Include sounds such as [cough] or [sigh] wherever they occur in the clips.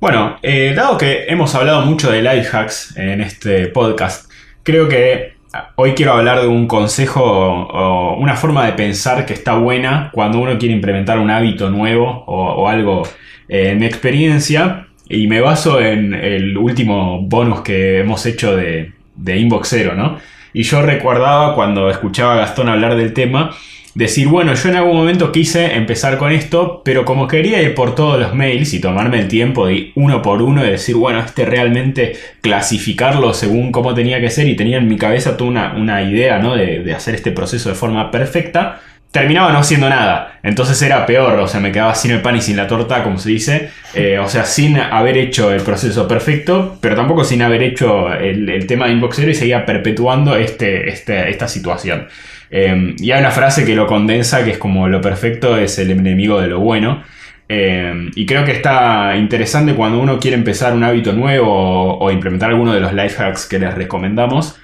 Bueno, eh, dado que hemos hablado mucho de life hacks en este podcast, creo que hoy quiero hablar de un consejo o una forma de pensar que está buena cuando uno quiere implementar un hábito nuevo o, algo. Eh, en experiencia, y me baso en el último bonus que hemos hecho de, de Inbox ¿no? Y yo recordaba cuando escuchaba a Gastón hablar del tema, decir, bueno, yo en algún momento quise empezar con esto, pero como quería ir por todos los mails y tomarme el tiempo de uno por uno y decir, bueno, este realmente clasificarlo según cómo tenía que ser y tenía en mi cabeza toda una, idea ¿no? de, de hacer este proceso de forma perfecta, terminaba no haciendo nada. Entonces era peor, o sea, me quedaba sin el pan y sin la torta, como se dice. Eh, o sea, sin haber hecho el proceso perfecto, pero tampoco sin haber hecho el, tema de Inboxero y seguía perpetuando este, este, esta situación. Eh, y hay una frase que lo condensa, que es como lo perfecto es el enemigo de lo bueno. Eh, y creo que está interesante cuando uno quiere empezar un hábito nuevo o, o implementar alguno de los life hacks que les recomendamos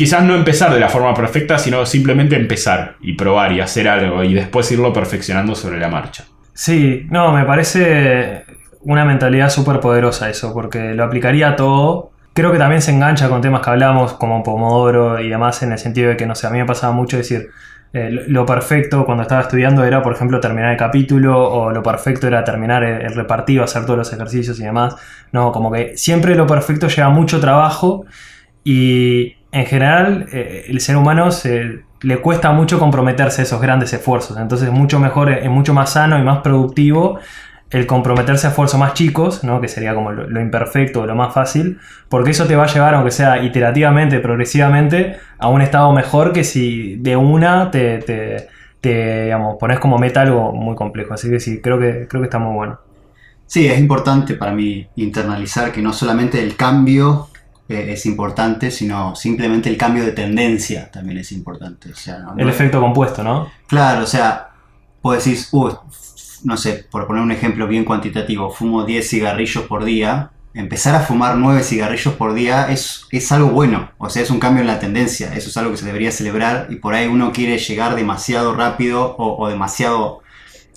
quizás no empezar de la forma perfecta, sino simplemente empezar y probar y hacer algo y después irlo perfeccionando sobre la marcha. Sí, no, me parece una mentalidad súper poderosa eso, porque lo aplicaría a todo. Creo que también se engancha con temas que hablamos, como Pomodoro y demás, en el sentido de que, no sé, a mí me pasaba mucho decir, eh, lo perfecto cuando estaba estudiando era, por ejemplo, terminar el capítulo, o lo perfecto era terminar el, el repartido, hacer todos los ejercicios y demás. No, como que siempre lo perfecto lleva mucho trabajo y, en general eh, el ser humano se, le cuesta mucho comprometerse a esos grandes esfuerzos. Entonces es mucho mejor, es mucho más sano y más productivo el comprometerse a esfuerzos más chicos, ¿no? que sería como lo, imperfecto o lo más fácil, porque eso te va a llevar, aunque sea iterativamente, progresivamente, a un estado mejor que si de una te, te, te digamos, pones como meta algo muy complejo. Así que sí, creo que, creo que está muy bueno. Sí, es importante para mí internalizar que no solamente el cambio es importante, sino simplemente el cambio de tendencia también es importante. el efecto compuesto, ¿no? Claro, o sea, vos decís, no sé, por poner un ejemplo bien cuantitativo, fumo 10 cigarrillos por día, empezar a fumar 9 cigarrillos por día es, es algo bueno, o sea, es un cambio en la tendencia, eso es algo que se debería celebrar y por ahí uno quiere llegar demasiado rápido o demasiado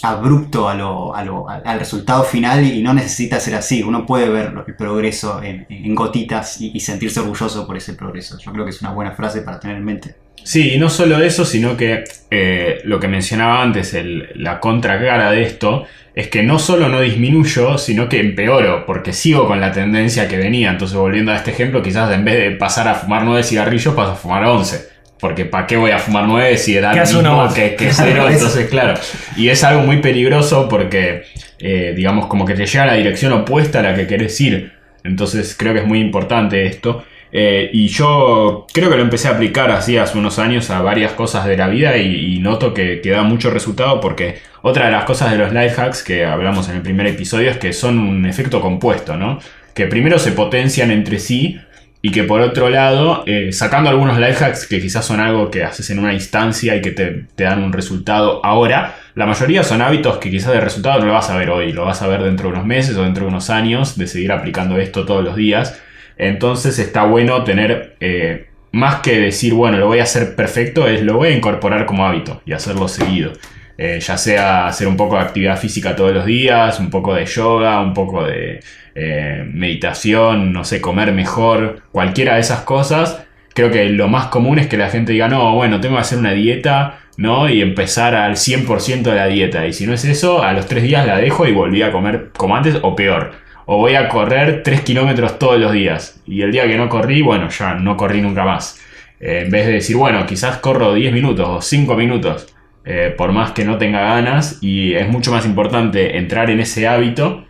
abrupto a lo, al resultado final y no necesita ser así. Uno puede ver el progreso en, gotitas y, sentirse orgulloso por ese progreso. Yo creo que es una buena frase para tener en mente. Sí, y no solo eso, sino que eh, lo que mencionaba antes, el, la contracara de esto, es que no solo no disminuyo, sino que empeoro, porque sigo con la tendencia que venía. Entonces, volviendo a este ejemplo, quizás en vez de pasar a fumar nueve cigarrillos, paso a fumar 11 porque ¿para qué voy a fumar 9 si lo mismo que, que [laughs] cero? Entonces, claro. Y es algo muy peligroso porque, eh, digamos, como que te lleva a la dirección opuesta a la que querés ir. Entonces, creo que es muy importante esto. Eh, y yo creo que lo empecé a aplicar así hace unos años a varias cosas de la vida y, noto que, da mucho resultado porque otra de las cosas de los life hacks que hablamos en el primer episodio es que son un efecto compuesto, ¿no? Que primero se potencian entre sí y que por otro lado, eh, sacando algunos life hacks que quizás son algo que haces en una instancia y que te, dan un resultado ahora, la mayoría son hábitos que quizás el resultado no lo vas a ver hoy, lo vas a ver dentro de unos meses o dentro de unos años de seguir aplicando esto todos los días. Entonces está bueno tener, eh, más que decir, bueno, lo voy a hacer perfecto, es lo voy a incorporar como hábito y hacerlo seguido. Eh, ya sea hacer un poco de actividad física todos los días, un poco de yoga, un poco de eh, meditación, no sé, comer mejor, cualquiera de esas cosas. Creo que lo más común es que la gente diga, no, bueno, tengo que hacer una dieta, ¿no? Y empezar al 100% de la dieta. Y si no es eso, a los tres días la dejo y volví a comer como antes o peor. O voy a correr 3 kilómetros todos los días. Y el día que no corrí, bueno, ya no corrí nunca más. Eh, en vez de decir, bueno, quizás corro 10 minutos o 5 minutos. Eh, por más que no tenga ganas, y es mucho más importante entrar en ese hábito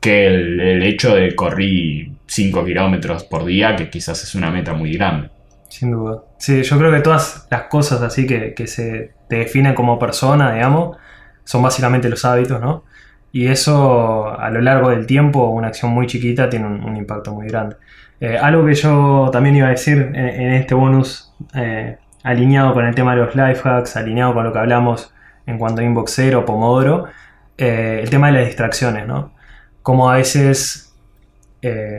que el, hecho de correr 5 kilómetros por día, que quizás es una meta muy grande. Sin duda. Sí, yo creo que todas las cosas así que, se te definen como persona, digamos, son básicamente los hábitos, ¿no? Y eso a lo largo del tiempo, una acción muy chiquita tiene un, impacto muy grande. Eh, algo que yo también iba a decir en, este bonus eh, alineado con el tema de los life hacks, alineado con lo que hablamos en cuanto a Inboxer o Pomodoro, eh, el tema de las distracciones, ¿no? Como a veces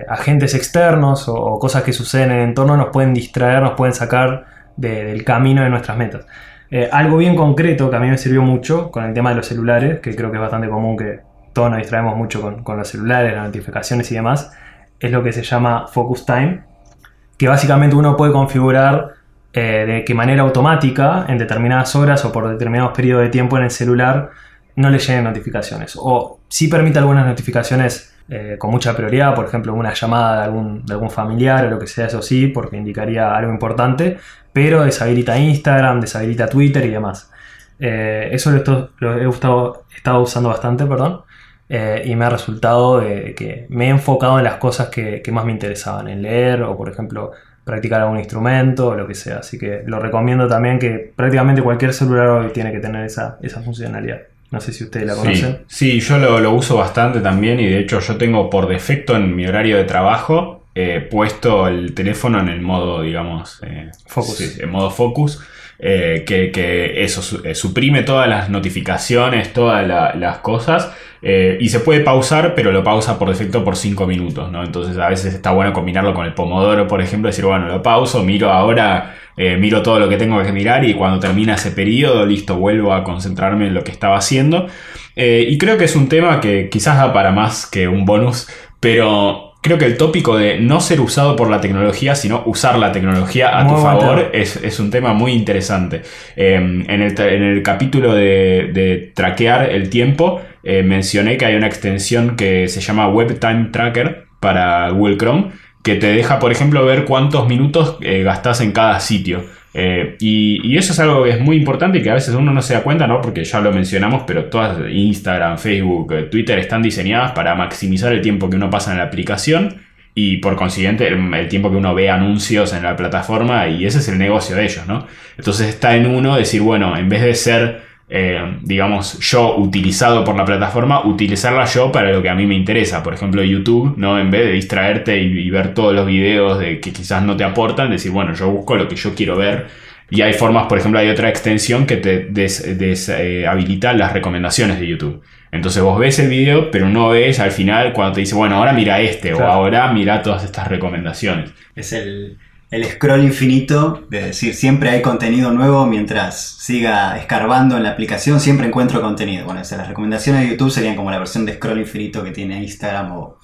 agentes externos o, cosas que suceden en el entorno nos pueden distraer, nos pueden sacar del camino de nuestras metas. Eh, algo bien concreto que a mí me sirvió mucho con el tema de los celulares, que creo que es bastante común que, todos nos distraemos mucho con, con los celulares, las notificaciones y demás, es lo que se llama Focus Time, que básicamente uno puede configurar eh, de qué manera automática, en determinadas horas o por determinados periodos de tiempo en el celular, no le lleguen notificaciones. O sí permite algunas notificaciones eh, con mucha prioridad, por ejemplo, una llamada de algún, de algún familiar o lo que sea, eso sí, porque indicaría algo importante, pero deshabilita Instagram, deshabilita Twitter y demás. Eh, eso lo, lo he estado, estado, usando bastante, perdón, eh, y me ha resultado de que me he enfocado en las cosas que, que, más me interesaban, en leer o, por ejemplo, practicar algún instrumento o lo que sea. Así que lo recomiendo también que prácticamente cualquier celular hoy tiene que tener esa, esa funcionalidad. No sé si ustedes la conocen. Sí, sí yo lo, lo, uso bastante también y de hecho yo tengo por defecto en mi horario de trabajo eh, puesto el teléfono en el modo, digamos, eh, focus. Sí, en modo focus. Eh, que, que, eso suprime todas las notificaciones, todas la, las cosas. Eh, y se puede pausar, pero lo pausa por defecto por 5 minutos, ¿no? Entonces a veces está bueno combinarlo con el pomodoro, por ejemplo, decir, bueno, lo pauso, miro ahora, eh, miro todo lo que tengo que mirar y cuando termina ese periodo, listo, vuelvo a concentrarme en lo que estaba haciendo. Eh, y creo que es un tema que quizás da para más que un bonus, pero creo que el tópico de no ser usado por la tecnología, sino usar la tecnología a muy tu favor, es, es, un tema muy interesante. Eh, en, el, en, el, capítulo de, de traquear el tiempo, eh, mencioné que hay una extensión que se llama Web Time Tracker para Google Chrome, que te deja, por ejemplo, ver cuántos minutos eh, gastas en cada sitio. Eh, y, eso es algo que es muy importante y que a veces uno no se da cuenta, ¿no? Porque ya lo mencionamos, pero todas Instagram, Facebook, Twitter están diseñadas para maximizar el tiempo que uno pasa en la aplicación y por consiguiente el, el, tiempo que uno ve anuncios en la plataforma y ese es el negocio de ellos, ¿no? Entonces está en uno decir, bueno, en vez de ser, eh, digamos, yo utilizado por la plataforma, utilizarla yo para lo que a mí me interesa. Por ejemplo, YouTube, ¿no? En vez de distraerte y, y ver todos los videos de que quizás no te aportan, decir, bueno, yo busco lo que yo quiero ver. Y hay formas, por ejemplo, hay otra extensión que te deshabilita des, eh, las recomendaciones de YouTube. Entonces vos ves el video, pero no ves al final cuando te dice, bueno, ahora mira este, claro. o ahora mira todas estas recomendaciones. Es el, el scroll infinito, de decir, siempre hay contenido nuevo mientras siga escarbando en la aplicación, siempre encuentro contenido. Bueno, o sea, las recomendaciones de YouTube serían como la versión de scroll infinito que tiene Instagram o,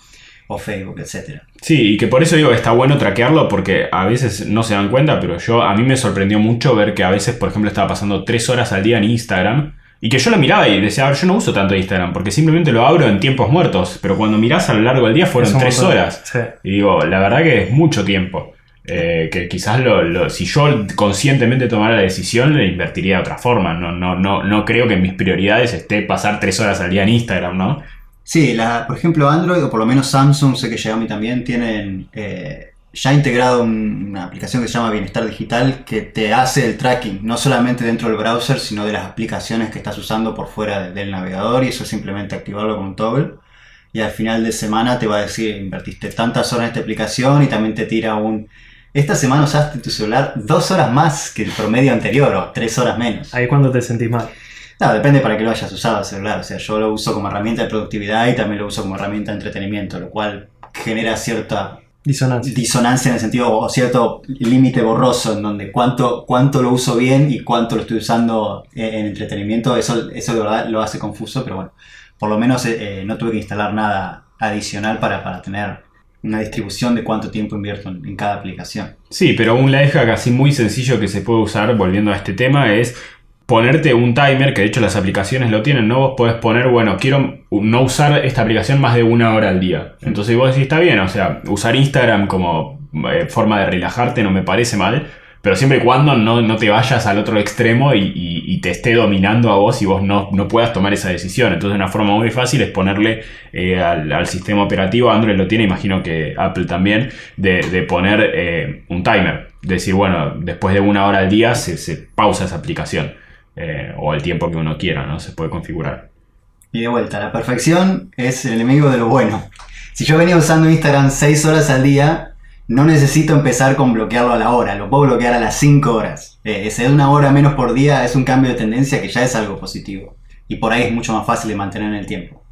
o Facebook, etc. Sí, y que por eso digo que está bueno traquearlo porque a veces no se dan cuenta, pero yo a mí me sorprendió mucho ver que a veces, por ejemplo, estaba pasando tres horas al día en Instagram y que yo lo miraba y decía, a ver, yo no uso tanto Instagram porque simplemente lo abro en tiempos muertos, pero cuando mirás a lo largo del día fueron tres horas. Sí. Y digo, la verdad que es mucho tiempo. Eh, que quizás lo, si yo conscientemente tomara la decisión, le invertiría de otra forma. No, no, no, no creo que en mis prioridades esté pasar tres horas al día en Instagram, ¿no? Sí, la, por ejemplo Android o por lo menos Samsung, sé que Xiaomi también tienen eh, ya integrado un, una aplicación que se llama Bienestar Digital que te hace el tracking, no solamente dentro del browser, sino de las aplicaciones que estás usando por fuera del navegador y eso es simplemente activarlo con un toggle. Y al final de semana te va a decir, invertiste tantas horas en esta aplicación y también te tira un... Esta semana usaste tu celular dos horas más que el promedio anterior o tres horas menos. Ahí cuando te sentís mal. No, depende para qué lo hayas usado el celular. O sea, yo lo uso como herramienta de productividad y también lo uso como herramienta de entretenimiento, lo cual genera cierta disonancia, disonancia en el sentido, o cierto límite borroso en donde cuánto, cuánto lo uso bien y cuánto lo estoy usando en entretenimiento. Eso, eso de verdad lo hace confuso, pero bueno, por lo menos eh, no tuve que instalar nada adicional para, para tener una distribución de cuánto tiempo invierto en, cada aplicación. Sí, pero un lifehack así muy sencillo que se puede usar, volviendo a este tema, es ponerte un timer, que de hecho las aplicaciones lo tienen, ¿no? Vos podés poner, bueno, quiero no usar esta aplicación más de una hora al día. Entonces vos decís, está bien, o sea, usar Instagram como eh, forma de relajarte no me parece mal, pero siempre y cuando no, no te vayas al otro extremo y, y, te esté dominando a vos y vos no, no puedas tomar esa decisión. Entonces una forma muy fácil es ponerle eh, al, al, sistema operativo, Android lo tiene, imagino que Apple también, de, de poner eh, un timer. Decir, bueno, después de una hora al día se, se pausa esa aplicación. Eh, o el tiempo que uno quiera, ¿no? Se puede configurar. Y de vuelta, la perfección es el enemigo de lo bueno. Si yo venía usando Instagram 6 horas al día, no necesito empezar con bloquearlo a la hora, lo puedo bloquear a las 5 horas. Eh, ese de una hora menos por día es un cambio de tendencia que ya es algo positivo. Y por ahí es mucho más fácil de mantener en el tiempo.